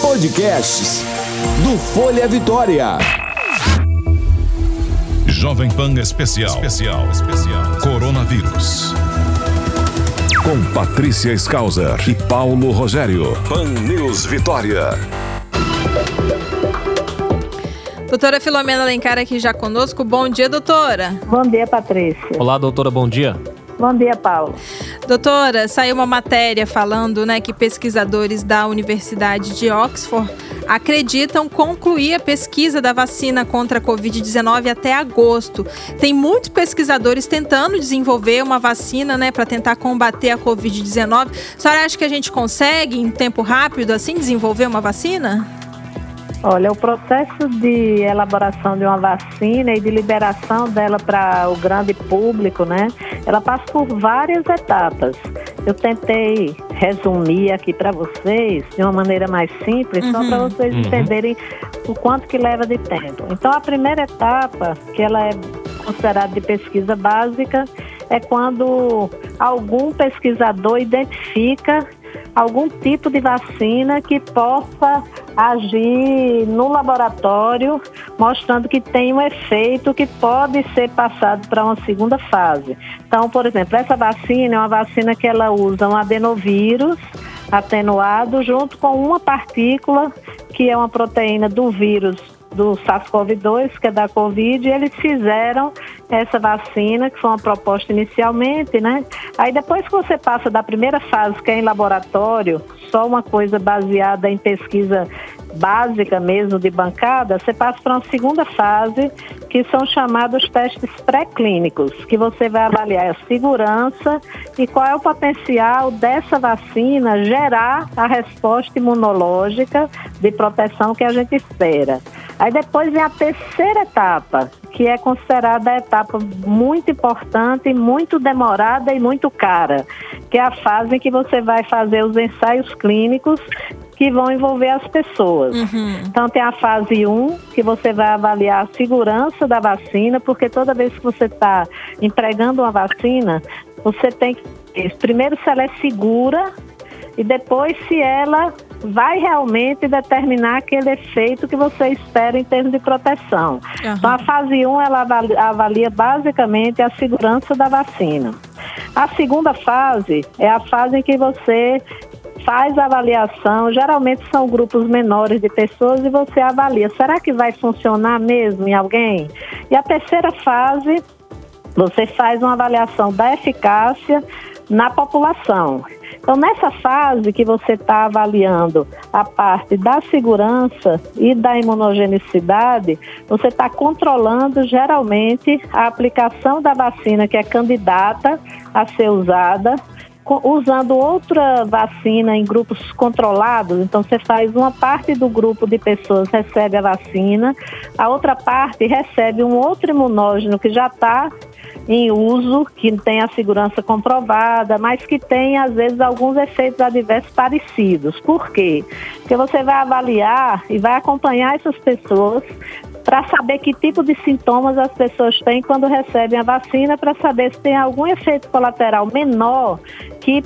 Podcasts do Folha Vitória. Jovem Pan Especial. Especial. Especial. Coronavírus. Com Patrícia Skauser e Paulo Rogério. Pan News Vitória. Doutora Filomena Alencar aqui já conosco. Bom dia, doutora. Bom dia, Patrícia. Olá, doutora, bom dia. Bom dia, Paulo. Doutora, saiu uma matéria falando né, que pesquisadores da Universidade de Oxford acreditam concluir a pesquisa da vacina contra a Covid-19 até agosto. Tem muitos pesquisadores tentando desenvolver uma vacina né, para tentar combater a Covid-19. A senhora acha que a gente consegue, em tempo rápido, assim, desenvolver uma vacina? Olha, o processo de elaboração de uma vacina e de liberação dela para o grande público, né? Ela passa por várias etapas. Eu tentei resumir aqui para vocês de uma maneira mais simples, uhum. só para vocês uhum. entenderem o quanto que leva de tempo. Então, a primeira etapa, que ela é considerada de pesquisa básica, é quando algum pesquisador identifica algum tipo de vacina que possa agir no laboratório, mostrando que tem um efeito que pode ser passado para uma segunda fase. Então, por exemplo, essa vacina é uma vacina que ela usa um adenovírus atenuado junto com uma partícula que é uma proteína do vírus do SARS-CoV-2, que é da Covid, e eles fizeram essa vacina, que foi uma proposta inicialmente, né? Aí depois que você passa da primeira fase, que é em laboratório, só uma coisa baseada em pesquisa básica mesmo de bancada, você passa para uma segunda fase, que são chamados testes pré-clínicos, que você vai avaliar a segurança e qual é o potencial dessa vacina gerar a resposta imunológica de proteção que a gente espera. Aí depois vem a terceira etapa, que é considerada a etapa muito importante, muito demorada e muito cara, que é a fase em que você vai fazer os ensaios clínicos que vão envolver as pessoas. Uhum. Então tem a fase 1, que você vai avaliar a segurança da vacina, porque toda vez que você está empregando uma vacina, você tem que primeiro se ela é segura e depois se ela vai realmente determinar aquele efeito que você espera em termos de proteção. Uhum. Então, a fase 1, ela avalia basicamente a segurança da vacina. A segunda fase é a fase em que você faz a avaliação, geralmente são grupos menores de pessoas e você avalia, será que vai funcionar mesmo em alguém? E a terceira fase, você faz uma avaliação da eficácia na população. Então, nessa fase que você está avaliando a parte da segurança e da imunogenicidade, você está controlando geralmente a aplicação da vacina que é candidata a ser usada usando outra vacina em grupos controlados. Então, você faz uma parte do grupo de pessoas recebe a vacina, a outra parte recebe um outro imunógeno que já está em uso, que tem a segurança comprovada, mas que tem, às vezes, alguns efeitos adversos parecidos. Por quê? Porque você vai avaliar e vai acompanhar essas pessoas para saber que tipo de sintomas as pessoas têm quando recebem a vacina, para saber se tem algum efeito colateral menor que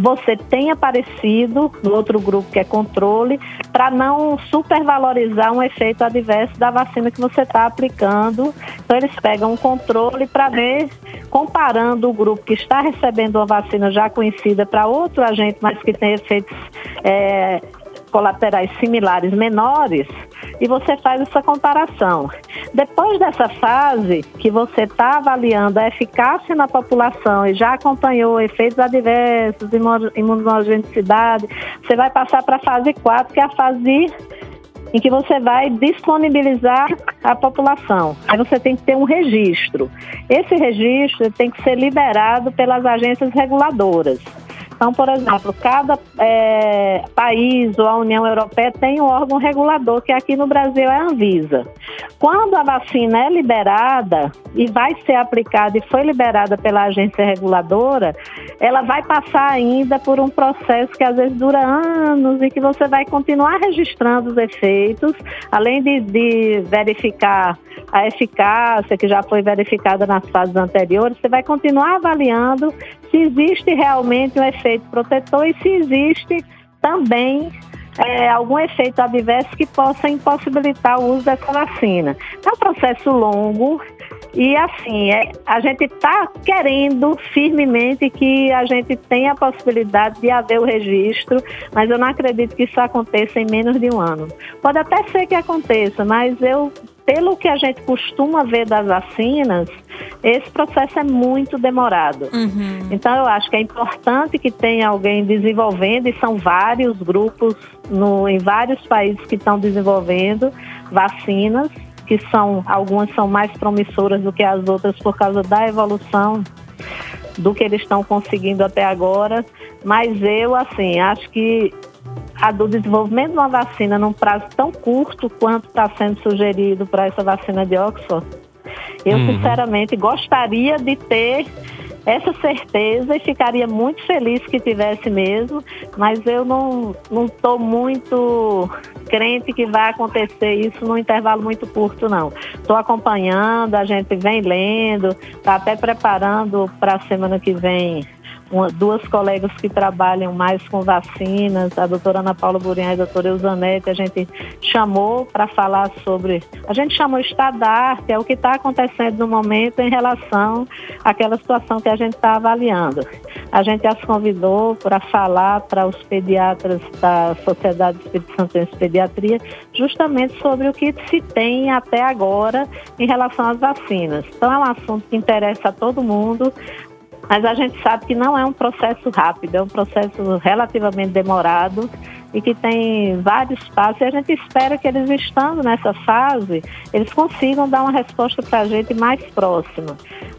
você tem aparecido no outro grupo que é controle, para não supervalorizar um efeito adverso da vacina que você está aplicando. Então, eles pegam um controle para ver, comparando o grupo que está recebendo uma vacina já conhecida para outro agente, mas que tem efeitos é, colaterais similares menores, e você faz essa comparação. Depois dessa fase, que você está avaliando a eficácia na população e já acompanhou efeitos adversos, imunogenicidade, você vai passar para a fase 4, que é a fase em que você vai disponibilizar a população. Aí você tem que ter um registro. Esse registro tem que ser liberado pelas agências reguladoras. Então, por exemplo, cada é, país ou a União Europeia tem um órgão regulador, que aqui no Brasil é a Anvisa. Quando a vacina é liberada e vai ser aplicada e foi liberada pela agência reguladora, ela vai passar ainda por um processo que às vezes dura anos e que você vai continuar registrando os efeitos, além de, de verificar a eficácia que já foi verificada nas fases anteriores, você vai continuar avaliando, se existe realmente um efeito protetor e se existe também é, algum efeito adverso que possa impossibilitar o uso dessa vacina. É um processo longo e assim, é, a gente está querendo firmemente que a gente tenha a possibilidade de haver o registro, mas eu não acredito que isso aconteça em menos de um ano. Pode até ser que aconteça, mas eu, pelo que a gente costuma ver das vacinas, esse processo é muito demorado. Uhum. Então eu acho que é importante que tenha alguém desenvolvendo, e são vários grupos no, em vários países que estão desenvolvendo vacinas que são algumas são mais promissoras do que as outras por causa da evolução do que eles estão conseguindo até agora, mas eu assim acho que a do desenvolvimento de uma vacina num prazo tão curto quanto está sendo sugerido para essa vacina de Oxford, eu uhum. sinceramente gostaria de ter essa certeza e ficaria muito feliz que tivesse mesmo, mas eu não estou muito crente que vai acontecer isso num intervalo muito curto, não. Estou acompanhando, a gente vem lendo, está até preparando para a semana que vem uma, duas colegas que trabalham mais com vacinas, a doutora Ana Paula Burinha e a doutora Eusanete, a gente chamou para falar sobre. A gente chamou estado da arte, é o que está acontecendo no momento em relação àquela situação que a gente está avaliando. A gente as convidou para falar para os pediatras da Sociedade Espírito Santo de Pediatria, justamente sobre o que se tem até agora em relação às vacinas. Então, é um assunto que interessa a todo mundo. Mas a gente sabe que não é um processo rápido, é um processo relativamente demorado e que tem vários passos. E a gente espera que eles estando nessa fase, eles consigam dar uma resposta para a gente mais próxima.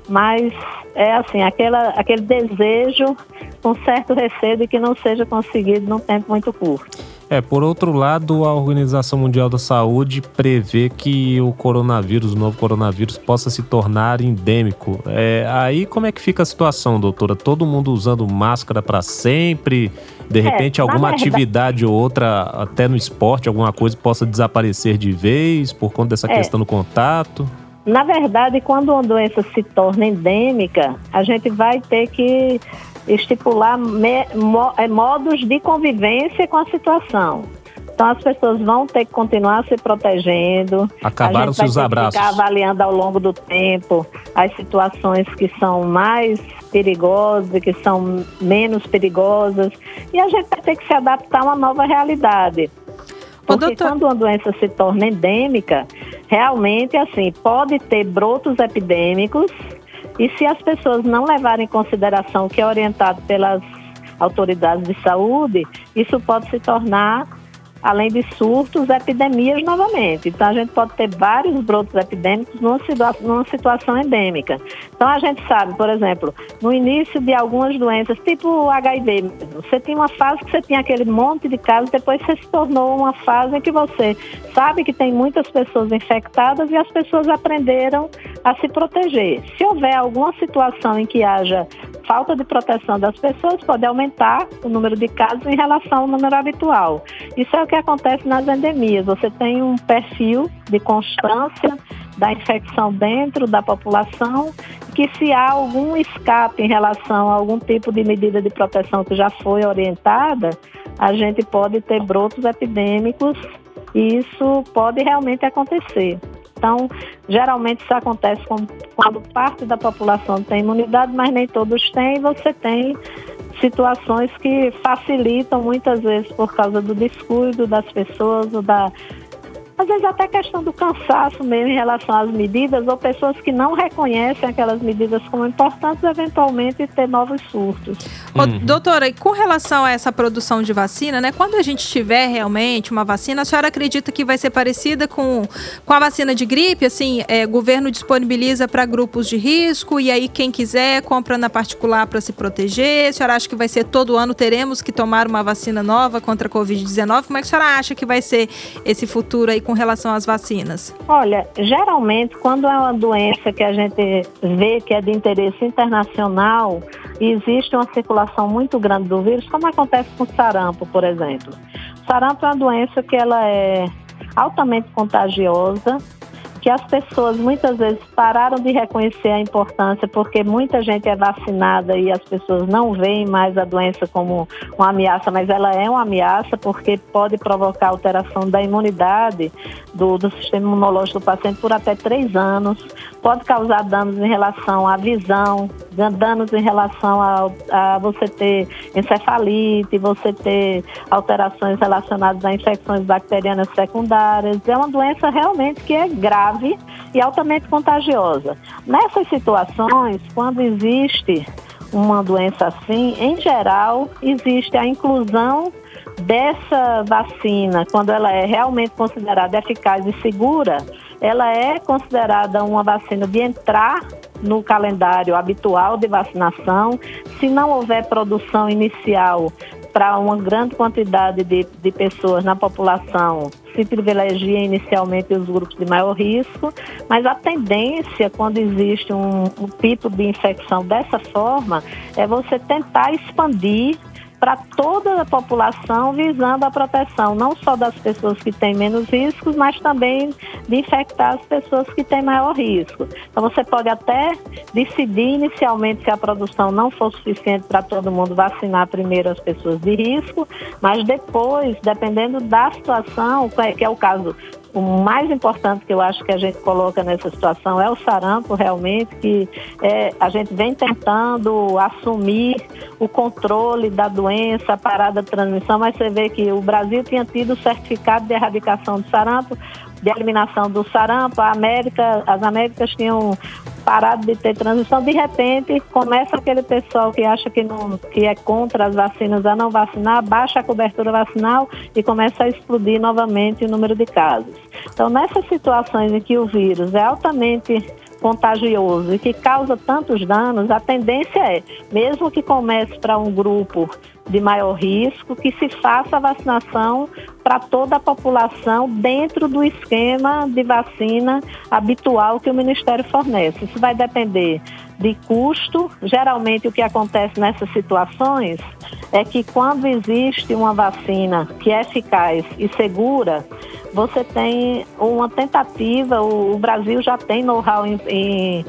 Mas é assim, aquela, aquele desejo com certo receio de que não seja conseguido num tempo muito curto. É, por outro lado, a Organização Mundial da Saúde prevê que o coronavírus, o novo coronavírus, possa se tornar endêmico. É, aí como é que fica a situação, doutora? Todo mundo usando máscara para sempre? De é, repente, é, alguma verdade... atividade ou outra, até no esporte, alguma coisa possa desaparecer de vez por conta dessa é. questão do contato? Na verdade, quando uma doença se torna endêmica, a gente vai ter que estipular me, mo, é, modos de convivência com a situação. Então as pessoas vão ter que continuar se protegendo. Acabaram-se os abraços. Ficar avaliando ao longo do tempo as situações que são mais perigosas e que são menos perigosas. E a gente vai ter que se adaptar a uma nova realidade. Porque doutor... quando uma doença se torna endêmica, realmente assim, pode ter brotos epidêmicos e se as pessoas não levarem em consideração o que é orientado pelas autoridades de saúde, isso pode se tornar além de surtos, epidemias novamente. Então, a gente pode ter vários brotos epidêmicos numa, situa numa situação endêmica. Então, a gente sabe, por exemplo, no início de algumas doenças, tipo o HIV, você tinha uma fase que você tinha aquele monte de casos, depois você se tornou uma fase em que você sabe que tem muitas pessoas infectadas e as pessoas aprenderam a se proteger. Se houver alguma situação em que haja falta de proteção das pessoas, pode aumentar o número de casos em relação ao número habitual. Isso é o que acontece nas endemias. Você tem um perfil de constância da infecção dentro da população, que se há algum escape em relação a algum tipo de medida de proteção que já foi orientada, a gente pode ter brotos epidêmicos e isso pode realmente acontecer. Então, geralmente isso acontece quando parte da população tem imunidade, mas nem todos têm, você tem situações que facilitam muitas vezes por causa do descuido das pessoas ou da às vezes até questão do cansaço mesmo em relação às medidas, ou pessoas que não reconhecem aquelas medidas como importantes, eventualmente ter novos surtos. Uhum. doutora, e com relação a essa produção de vacina, né? Quando a gente tiver realmente uma vacina, a senhora acredita que vai ser parecida com, com a vacina de gripe? Assim, é, governo disponibiliza para grupos de risco e aí quem quiser compra na particular para se proteger? A senhora acha que vai ser todo ano teremos que tomar uma vacina nova contra a Covid-19? Como é que a senhora acha que vai ser esse futuro aí com com relação às vacinas? Olha, geralmente quando é uma doença que a gente vê que é de interesse internacional existe uma circulação muito grande do vírus, como acontece com sarampo, por exemplo. Sarampo é uma doença que ela é altamente contagiosa que as pessoas muitas vezes pararam de reconhecer a importância porque muita gente é vacinada e as pessoas não veem mais a doença como uma ameaça, mas ela é uma ameaça porque pode provocar alteração da imunidade do, do sistema imunológico do paciente por até três anos, pode causar danos em relação à visão, danos em relação a, a você ter encefalite, você ter alterações relacionadas a infecções bacterianas secundárias. É uma doença realmente que é grave e altamente contagiosa. Nessas situações, quando existe uma doença assim, em geral, existe a inclusão dessa vacina, quando ela é realmente considerada eficaz e segura, ela é considerada uma vacina de entrar no calendário habitual de vacinação. Se não houver produção inicial para uma grande quantidade de, de pessoas na população, se privilegia inicialmente os grupos de maior risco, mas a tendência, quando existe um, um pico de infecção dessa forma, é você tentar expandir para toda a população, visando a proteção não só das pessoas que têm menos riscos, mas também de infectar as pessoas que têm maior risco. Então, você pode até decidir inicialmente se a produção não for suficiente para todo mundo vacinar primeiro as pessoas de risco, mas depois, dependendo da situação, que é o caso o mais importante que eu acho que a gente coloca nessa situação é o sarampo, realmente, que é, a gente vem tentando assumir o controle da doença, a parada de transmissão, mas você vê que o Brasil tinha tido o certificado de erradicação do sarampo, de eliminação do sarampo, a América, as Américas tinham parado de ter transição, de repente começa aquele pessoal que acha que, não, que é contra as vacinas a não vacinar, baixa a cobertura vacinal e começa a explodir novamente o número de casos. Então, nessas situações em que o vírus é altamente contagioso e que causa tantos danos, a tendência é, mesmo que comece para um grupo de maior risco, que se faça a vacinação para toda a população dentro do esquema de vacina habitual que o Ministério fornece. Isso vai depender de custo. Geralmente, o que acontece nessas situações é que quando existe uma vacina que é eficaz e segura, você tem uma tentativa, o, Brasil já tem know-how em, em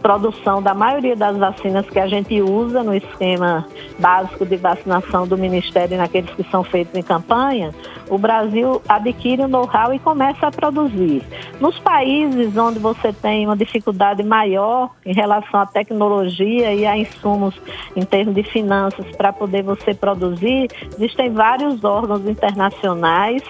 produção da maioria das vacinas que a gente usa no esquema básico de vacinação do Ministério naqueles que são feitos em campanha, o Brasil adquire o know-how e começa a produzir. Nos países onde você tem uma dificuldade maior em relação à tecnologia e a insumos em termos de finanças para poder você produzir, existem vários órgãos internacionais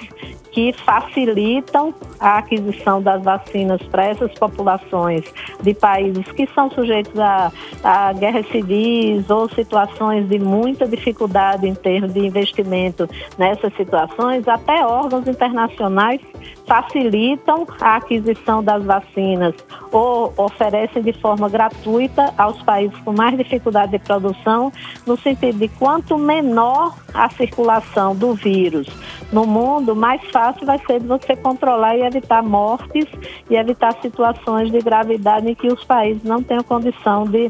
que facilitam a aquisição das vacinas para essas populações de países que são sujeitos a, a guerras civis ou situações de muita dificuldade em termos de investimento nessas situações, até órgãos internacionais facilitam a aquisição das vacinas ou oferecem de forma gratuita aos países com mais dificuldade de produção, no sentido de quanto menor a circulação do vírus no mundo, mais fácil vai ser de você controlar e evitar mortes e evitar situações de gravidade em que os países não tenham condição de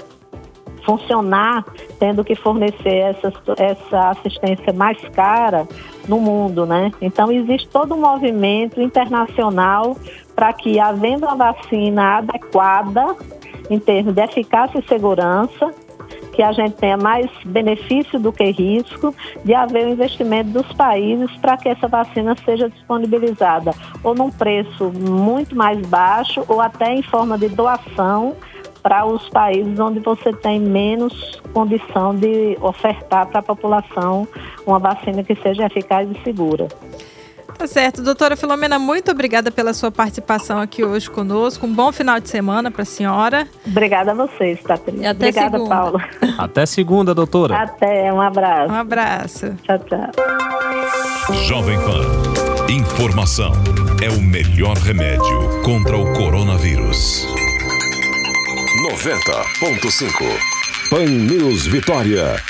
funcionar, tendo que fornecer essa, essa assistência mais cara no mundo, né? Então existe todo um movimento internacional para que, havendo uma vacina adequada em termos de eficácia e segurança, que a gente tenha mais benefício do que risco de haver o investimento dos países para que essa vacina seja disponibilizada ou num preço muito mais baixo ou até em forma de doação para os países onde você tem menos condição de ofertar para a população uma vacina que seja eficaz e segura. Tá certo. Doutora Filomena, muito obrigada pela sua participação aqui hoje conosco. Um bom final de semana para a senhora. Obrigada a vocês, Patrícia. E até obrigada, segunda. Paula. Até segunda, doutora. Até, um abraço. Um abraço. Tchau, tchau. Jovem Pan. Informação é o melhor remédio contra o coronavírus. 90.5 Pan News Vitória.